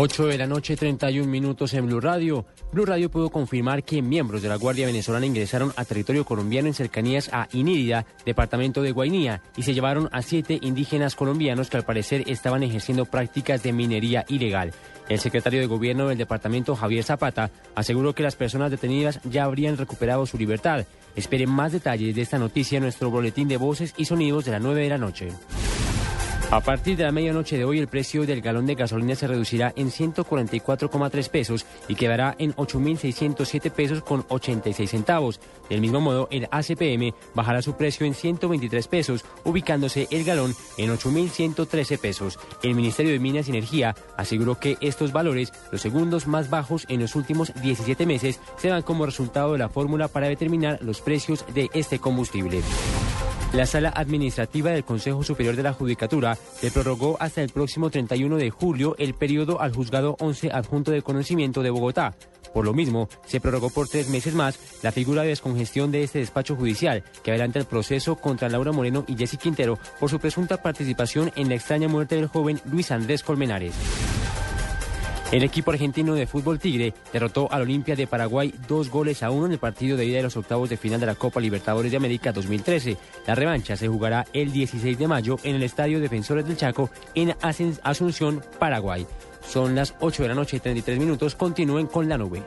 8 de la noche, 31 minutos en Blue Radio. Blue Radio pudo confirmar que miembros de la Guardia Venezolana ingresaron a territorio colombiano en cercanías a Inírida, departamento de Guainía, y se llevaron a siete indígenas colombianos que al parecer estaban ejerciendo prácticas de minería ilegal. El secretario de Gobierno del departamento, Javier Zapata, aseguró que las personas detenidas ya habrían recuperado su libertad. Esperen más detalles de esta noticia en nuestro boletín de voces y sonidos de las 9 de la noche. A partir de la medianoche de hoy, el precio del galón de gasolina se reducirá en 144,3 pesos y quedará en 8.607 pesos con 86 centavos. Del mismo modo, el ACPM bajará su precio en 123 pesos, ubicándose el galón en 8.113 pesos. El Ministerio de Minas y Energía aseguró que estos valores, los segundos más bajos en los últimos 17 meses, se dan como resultado de la fórmula para determinar los precios de este combustible. La Sala Administrativa del Consejo Superior de la Judicatura le prorrogó hasta el próximo 31 de julio el periodo al Juzgado 11 Adjunto de Conocimiento de Bogotá. Por lo mismo, se prorrogó por tres meses más la figura de descongestión de este despacho judicial que adelanta el proceso contra Laura Moreno y Jessy Quintero por su presunta participación en la extraña muerte del joven Luis Andrés Colmenares. El equipo argentino de fútbol Tigre derrotó al Olimpia de Paraguay dos goles a uno en el partido de ida de los octavos de final de la Copa Libertadores de América 2013. La revancha se jugará el 16 de mayo en el Estadio Defensores del Chaco en Asunción, Paraguay. Son las 8 de la noche y 33 minutos. Continúen con la nube.